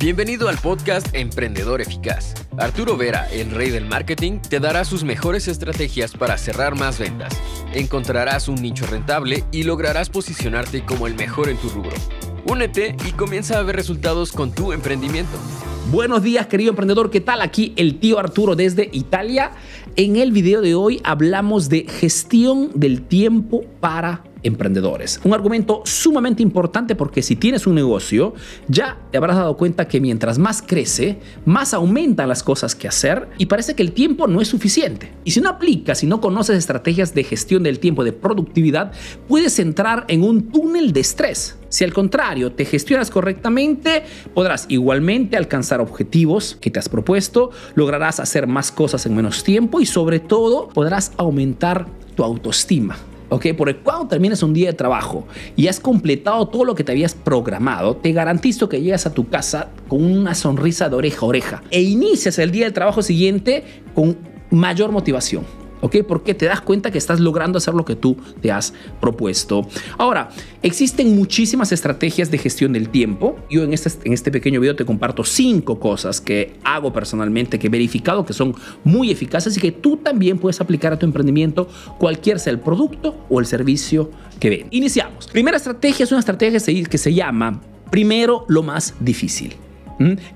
Bienvenido al podcast Emprendedor Eficaz. Arturo Vera, el rey del marketing, te dará sus mejores estrategias para cerrar más ventas. Encontrarás un nicho rentable y lograrás posicionarte como el mejor en tu rubro. Únete y comienza a ver resultados con tu emprendimiento. Buenos días, querido emprendedor. ¿Qué tal? Aquí el tío Arturo desde Italia. En el video de hoy hablamos de gestión del tiempo para emprendedores. Un argumento sumamente importante porque si tienes un negocio, ya te habrás dado cuenta que mientras más crece, más aumentan las cosas que hacer y parece que el tiempo no es suficiente. Y si no aplicas, si no conoces estrategias de gestión del tiempo, de productividad, puedes entrar en un túnel de estrés. Si al contrario te gestionas correctamente, podrás igualmente alcanzar objetivos que te has propuesto, lograrás hacer más cosas en menos tiempo y sobre todo podrás aumentar tu autoestima. ¿Ok? Porque cuando termines un día de trabajo y has completado todo lo que te habías programado, te garantizo que llegas a tu casa con una sonrisa de oreja a oreja e inicias el día de trabajo siguiente con mayor motivación. ¿Ok? Porque te das cuenta que estás logrando hacer lo que tú te has propuesto. Ahora, existen muchísimas estrategias de gestión del tiempo. Yo en este, en este pequeño video te comparto cinco cosas que hago personalmente, que he verificado que son muy eficaces y que tú también puedes aplicar a tu emprendimiento, cualquier sea el producto o el servicio que ven. Iniciamos. Primera estrategia es una estrategia que se llama primero lo más difícil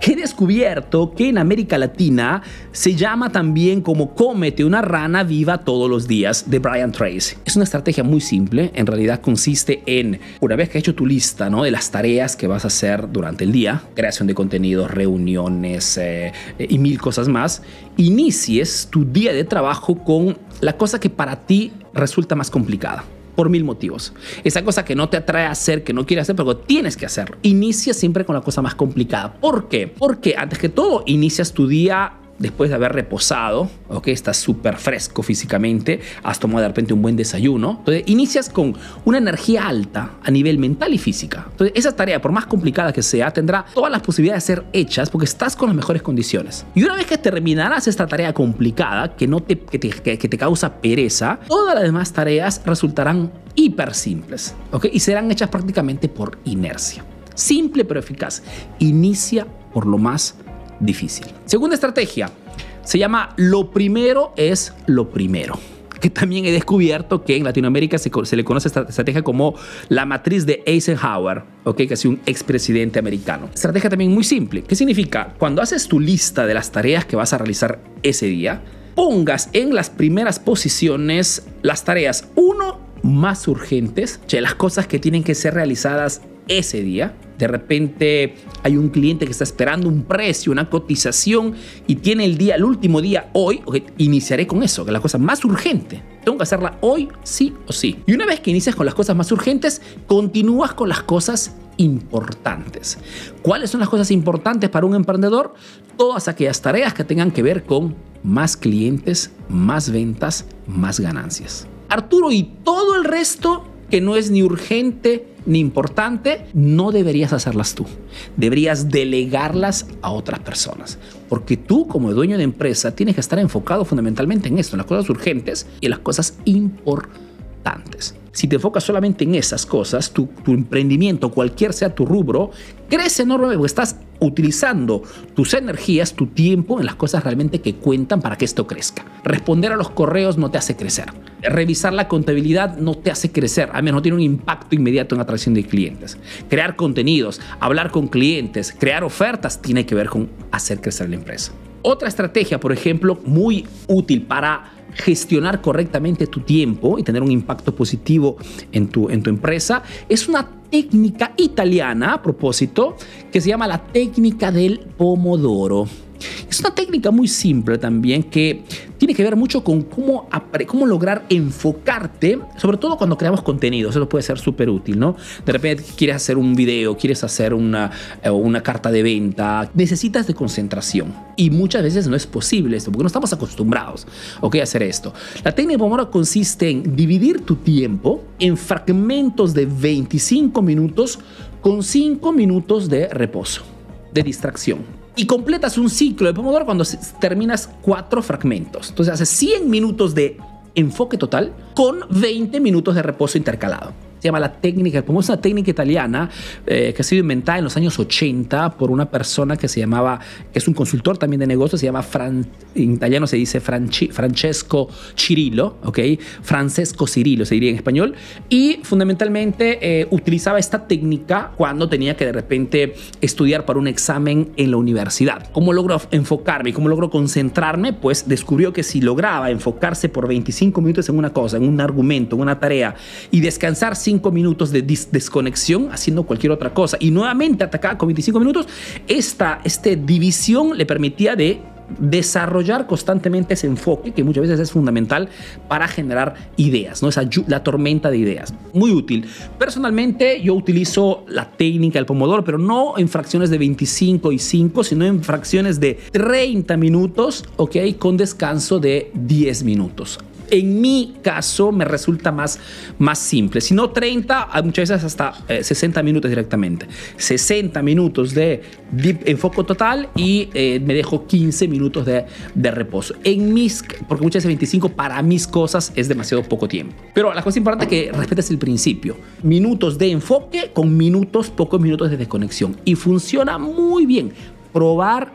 que he descubierto que en América Latina se llama también como cómete una rana viva todos los días de Brian Tracy. Es una estrategia muy simple, en realidad consiste en, una vez que has hecho tu lista ¿no? de las tareas que vas a hacer durante el día, creación de contenidos, reuniones eh, y mil cosas más, inicies tu día de trabajo con la cosa que para ti resulta más complicada por mil motivos. Esa cosa que no te atrae a hacer, que no quieres hacer, pero tienes que hacerlo. Inicia siempre con la cosa más complicada. ¿Por qué? Porque antes que todo, inicias tu día después de haber reposado, ok, estás súper fresco físicamente, has tomado de repente un buen desayuno, entonces inicias con una energía alta a nivel mental y física. Entonces esa tarea, por más complicada que sea, tendrá todas las posibilidades de ser hechas porque estás con las mejores condiciones. Y una vez que terminarás esta tarea complicada, que, no te, que, te, que te causa pereza, todas las demás tareas resultarán hiper simples, ok, y serán hechas prácticamente por inercia. Simple pero eficaz. Inicia por lo más difícil. Segunda estrategia se llama lo primero es lo primero que también he descubierto que en Latinoamérica se, le conoce esta estrategia como la matriz de Eisenhower, ¿okay? que es un expresidente americano. Estrategia también muy simple. ¿Qué significa? Cuando haces tu lista de las tareas que vas a realizar ese día, pongas en las primeras posiciones las tareas, uno, más urgentes, las cosas que tienen que ser realizadas ese día. De repente hay un cliente que está esperando un precio, una cotización y tiene el día, el último día hoy. iniciaré con eso, que es la cosa más urgente. Tengo que hacerla hoy, sí o sí. Y una vez que inicias con las cosas más urgentes, continúas con las cosas importantes. ¿Cuáles son las cosas importantes para un emprendedor? Todas aquellas tareas que tengan que ver con más clientes, más ventas, más ganancias. Arturo, y todo el resto que no es ni urgente ni importante, no deberías hacerlas tú. Deberías delegarlas a otras personas. Porque tú como dueño de empresa tienes que estar enfocado fundamentalmente en esto, en las cosas urgentes y en las cosas importantes. Si te enfocas solamente en esas cosas, tu, emprendimiento, cualquier sea tu rubro, crece enormemente porque estás utilizando tus energías, tu tiempo en las cosas realmente que cuentan para que esto crezca. Responder a los correos no te hace crecer. Revisar la contabilidad no te hace crecer, a menos no tiene un impacto inmediato en atracción de clientes. Crear contenidos, hablar con clientes, crear ofertas, tiene que ver con hacer crecer la empresa. Otra estrategia, por ejemplo, muy útil para gestionar correctamente tu tiempo y tener un impacto positivo en tu, en tu empresa es una técnica italiana, a propósito, que se llama la técnica del pomodoro. Es una técnica muy simple también que tiene que ver mucho con cómo, cómo lograr enfocarte, sobre todo cuando creamos contenidos. Eso puede ser súper útil, ¿no? De repente quieres hacer un video, quieres hacer una, eh, una carta de venta, necesitas de concentración. Y muchas veces no es posible esto, porque no estamos acostumbrados a hacer esto. La técnica Pomodoro consiste en dividir tu tiempo en fragmentos de 25 minutos con 5 minutos de reposo, de distracción y completas un ciclo de Pomodoro cuando terminas cuatro fragmentos. Entonces haces 100 minutos de enfoque total con 20 minutos de reposo intercalado. Se llama la técnica, como es una técnica italiana eh, que ha sido inventada en los años 80 por una persona que se llamaba, que es un consultor también de negocios, se llama, en italiano se dice Francesco Cirillo, ¿ok? Francesco Cirillo se diría en español, y fundamentalmente eh, utilizaba esta técnica cuando tenía que de repente estudiar para un examen en la universidad. ¿Cómo logro enfocarme? ¿Cómo logro concentrarme? Pues descubrió que si lograba enfocarse por 25 minutos en una cosa, en un argumento, en una tarea, y descansar cinco minutos de desconexión haciendo cualquier otra cosa y nuevamente atacaba con 25 minutos, esta, esta división le permitía de desarrollar constantemente ese enfoque que muchas veces es fundamental para generar ideas, ¿no? Esa, la tormenta de ideas. Muy útil. Personalmente yo utilizo la técnica del pomodoro, pero no en fracciones de 25 y 5, sino en fracciones de 30 minutos, ¿ok? Con descanso de 10 minutos en mi caso me resulta más, más simple. Si no 30, muchas veces hasta 60 eh, minutos directamente. 60 minutos de enfoque total y eh, me dejo 15 minutos de, de, reposo. En mis, porque muchas veces 25 para mis cosas es demasiado poco tiempo. Pero la cosa importante es que respetes el principio. Minutos de enfoque con minutos, pocos minutos de desconexión. Y funciona muy bien. Probar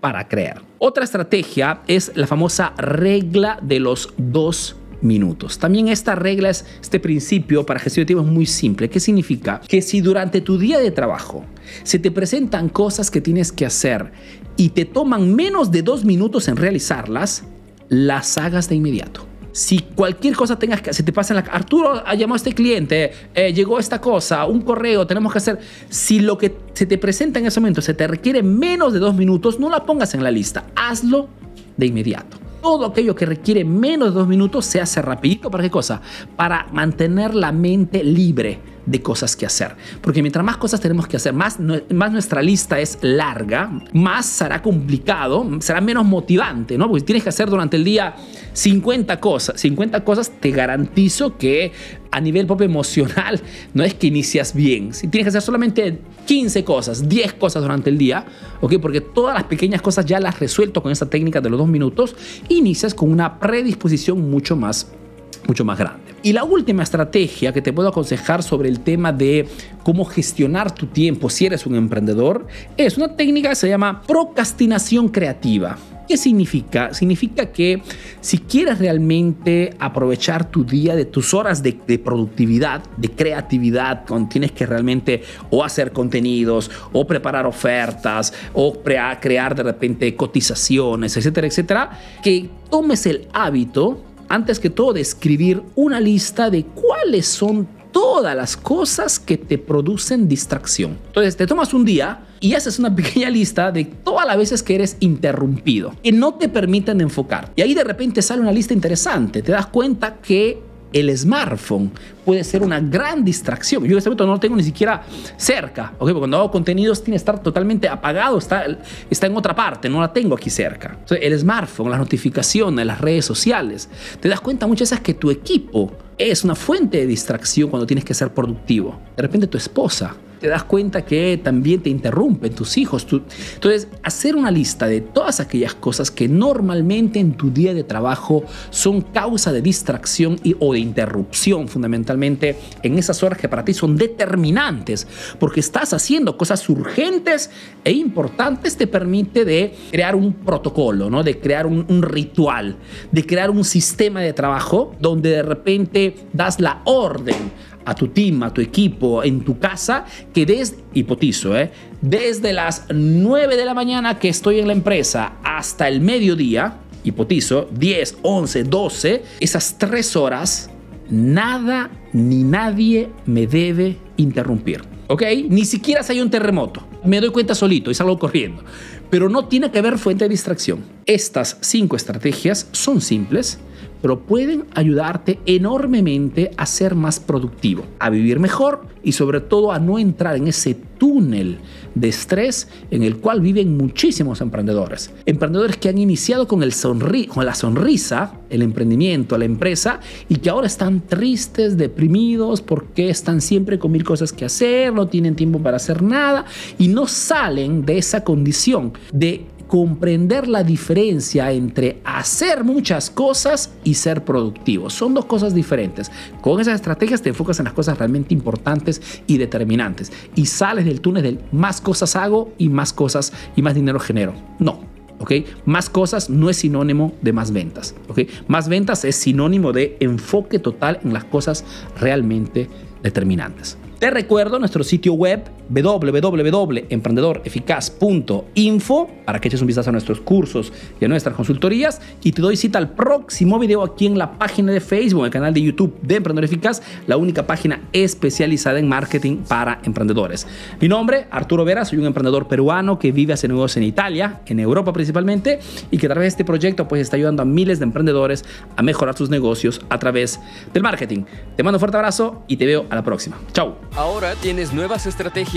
para creer. Otra estrategia es la famosa regla de los dos minutos. También esta regla es este principio para gestión de tiempo es muy simple. ¿Qué significa? Que si durante tu día de trabajo se te presentan cosas que tienes que hacer y te toman menos de dos minutos en realizarlas, las hagas de inmediato si cualquier cosa se te pasa en la... Arturo llamado a este cliente, eh, llegó esta cosa, un correo, tenemos que hacer... Si lo que se te presenta en ese momento se te requiere menos de dos minutos, no la pongas en la lista, hazlo de inmediato. Todo aquello que requiere menos de dos minutos se hace rapidito. ¿Para qué cosa? Para mantener la mente libre de cosas que hacer. Porque mientras más cosas tenemos que hacer, más, más nuestra lista es larga, más será complicado, será menos motivante, ¿no? Porque tienes que hacer durante el día 50 cosas. 50 cosas te garantizo que a nivel propio emocional no es que inicias bien. Si tienes que hacer solamente 15 cosas, 10 cosas durante el día, ¿ok? Porque todas las pequeñas cosas ya las resuelto con esta técnica de los dos minutos, inicias con una predisposición mucho más mucho más grande. Y la última estrategia que te puedo aconsejar sobre el tema de cómo gestionar tu tiempo si eres un emprendedor es una técnica que se llama procrastinación creativa. ¿Qué significa? Significa que si quieres realmente aprovechar tu día de tus horas de, productividad, de creatividad, cuando tienes que realmente o hacer contenidos, o preparar ofertas, o crear de repente cotizaciones, etcétera, etcétera, que tomes el hábito antes que todo, escribir una lista de cuáles son todas las cosas que te producen distracción. Entonces, te tomas un día y haces una pequeña lista de todas las veces que eres interrumpido, que no te permiten enfocar. Y ahí de repente sale una lista interesante. Te das cuenta que el smartphone puede ser una gran distracción. Yo en este momento no lo tengo ni siquiera cerca, porque cuando hago contenidos tiene que estar totalmente apagado, está, en otra parte, no la tengo aquí cerca. el smartphone, las notificaciones, las redes sociales, te das cuenta muchas veces que tu equipo es una fuente de distracción cuando tienes que ser productivo. De repente tu esposa te das cuenta que también te interrumpen tus hijos. Entonces, hacer una lista de todas aquellas cosas que normalmente en tu día de trabajo son causa de distracción y, o de interrupción fundamentalmente en esas horas que para ti son determinantes, porque estás haciendo cosas urgentes e importantes, te permite de crear un protocolo, ¿no? de crear un ritual, de crear un sistema de trabajo donde de repente das la orden a tu team, a tu equipo, en tu casa, que desde, hipotizo, ¿eh? desde las 9 de la mañana que estoy en la empresa hasta el mediodía, hipotizo, 10, 11, 12, esas tres horas, nada ni nadie me debe interrumpir. ¿Ok? Ni siquiera si hay un terremoto. Me doy cuenta solito y salgo corriendo. Pero no tiene que haber fuente de distracción. Estas cinco estrategias son simples, pero pueden ayudarte enormemente a ser más productivo, a vivir mejor y sobre todo a no entrar en ese túnel de estrés en el cual viven muchísimos emprendedores. Emprendedores que han iniciado con, el con la sonrisa, el emprendimiento, la empresa, y que ahora están tristes, deprimidos, porque están siempre con mil cosas que hacer, no tienen tiempo para hacer nada y no salen de esa condición de comprender la diferencia entre hacer muchas cosas y ser productivo. Son dos cosas diferentes. Con esas estrategias te enfocas en las cosas realmente importantes y determinantes y sales del túnel del más cosas hago y más cosas y más dinero genero. No, ¿ok? Más cosas no es sinónimo de más ventas, ¿ok? Más ventas es sinónimo de enfoque total en las cosas realmente determinantes. Te recuerdo nuestro sitio web www.emprendedoreficaz.info para que eches un vistazo a nuestros cursos y a nuestras consultorías y te doy cita al próximo video aquí en la página de Facebook, el canal de YouTube de Emprendedor Eficaz, la única página especializada en marketing para emprendedores. Mi nombre, Arturo Vera, soy un emprendedor peruano que vive hace negocios en Italia, en Europa principalmente, y que a través de este proyecto pues está ayudando a miles de emprendedores a mejorar sus negocios a través del marketing. Te mando un fuerte abrazo y te veo a la próxima. Chao. Ahora tienes nuevas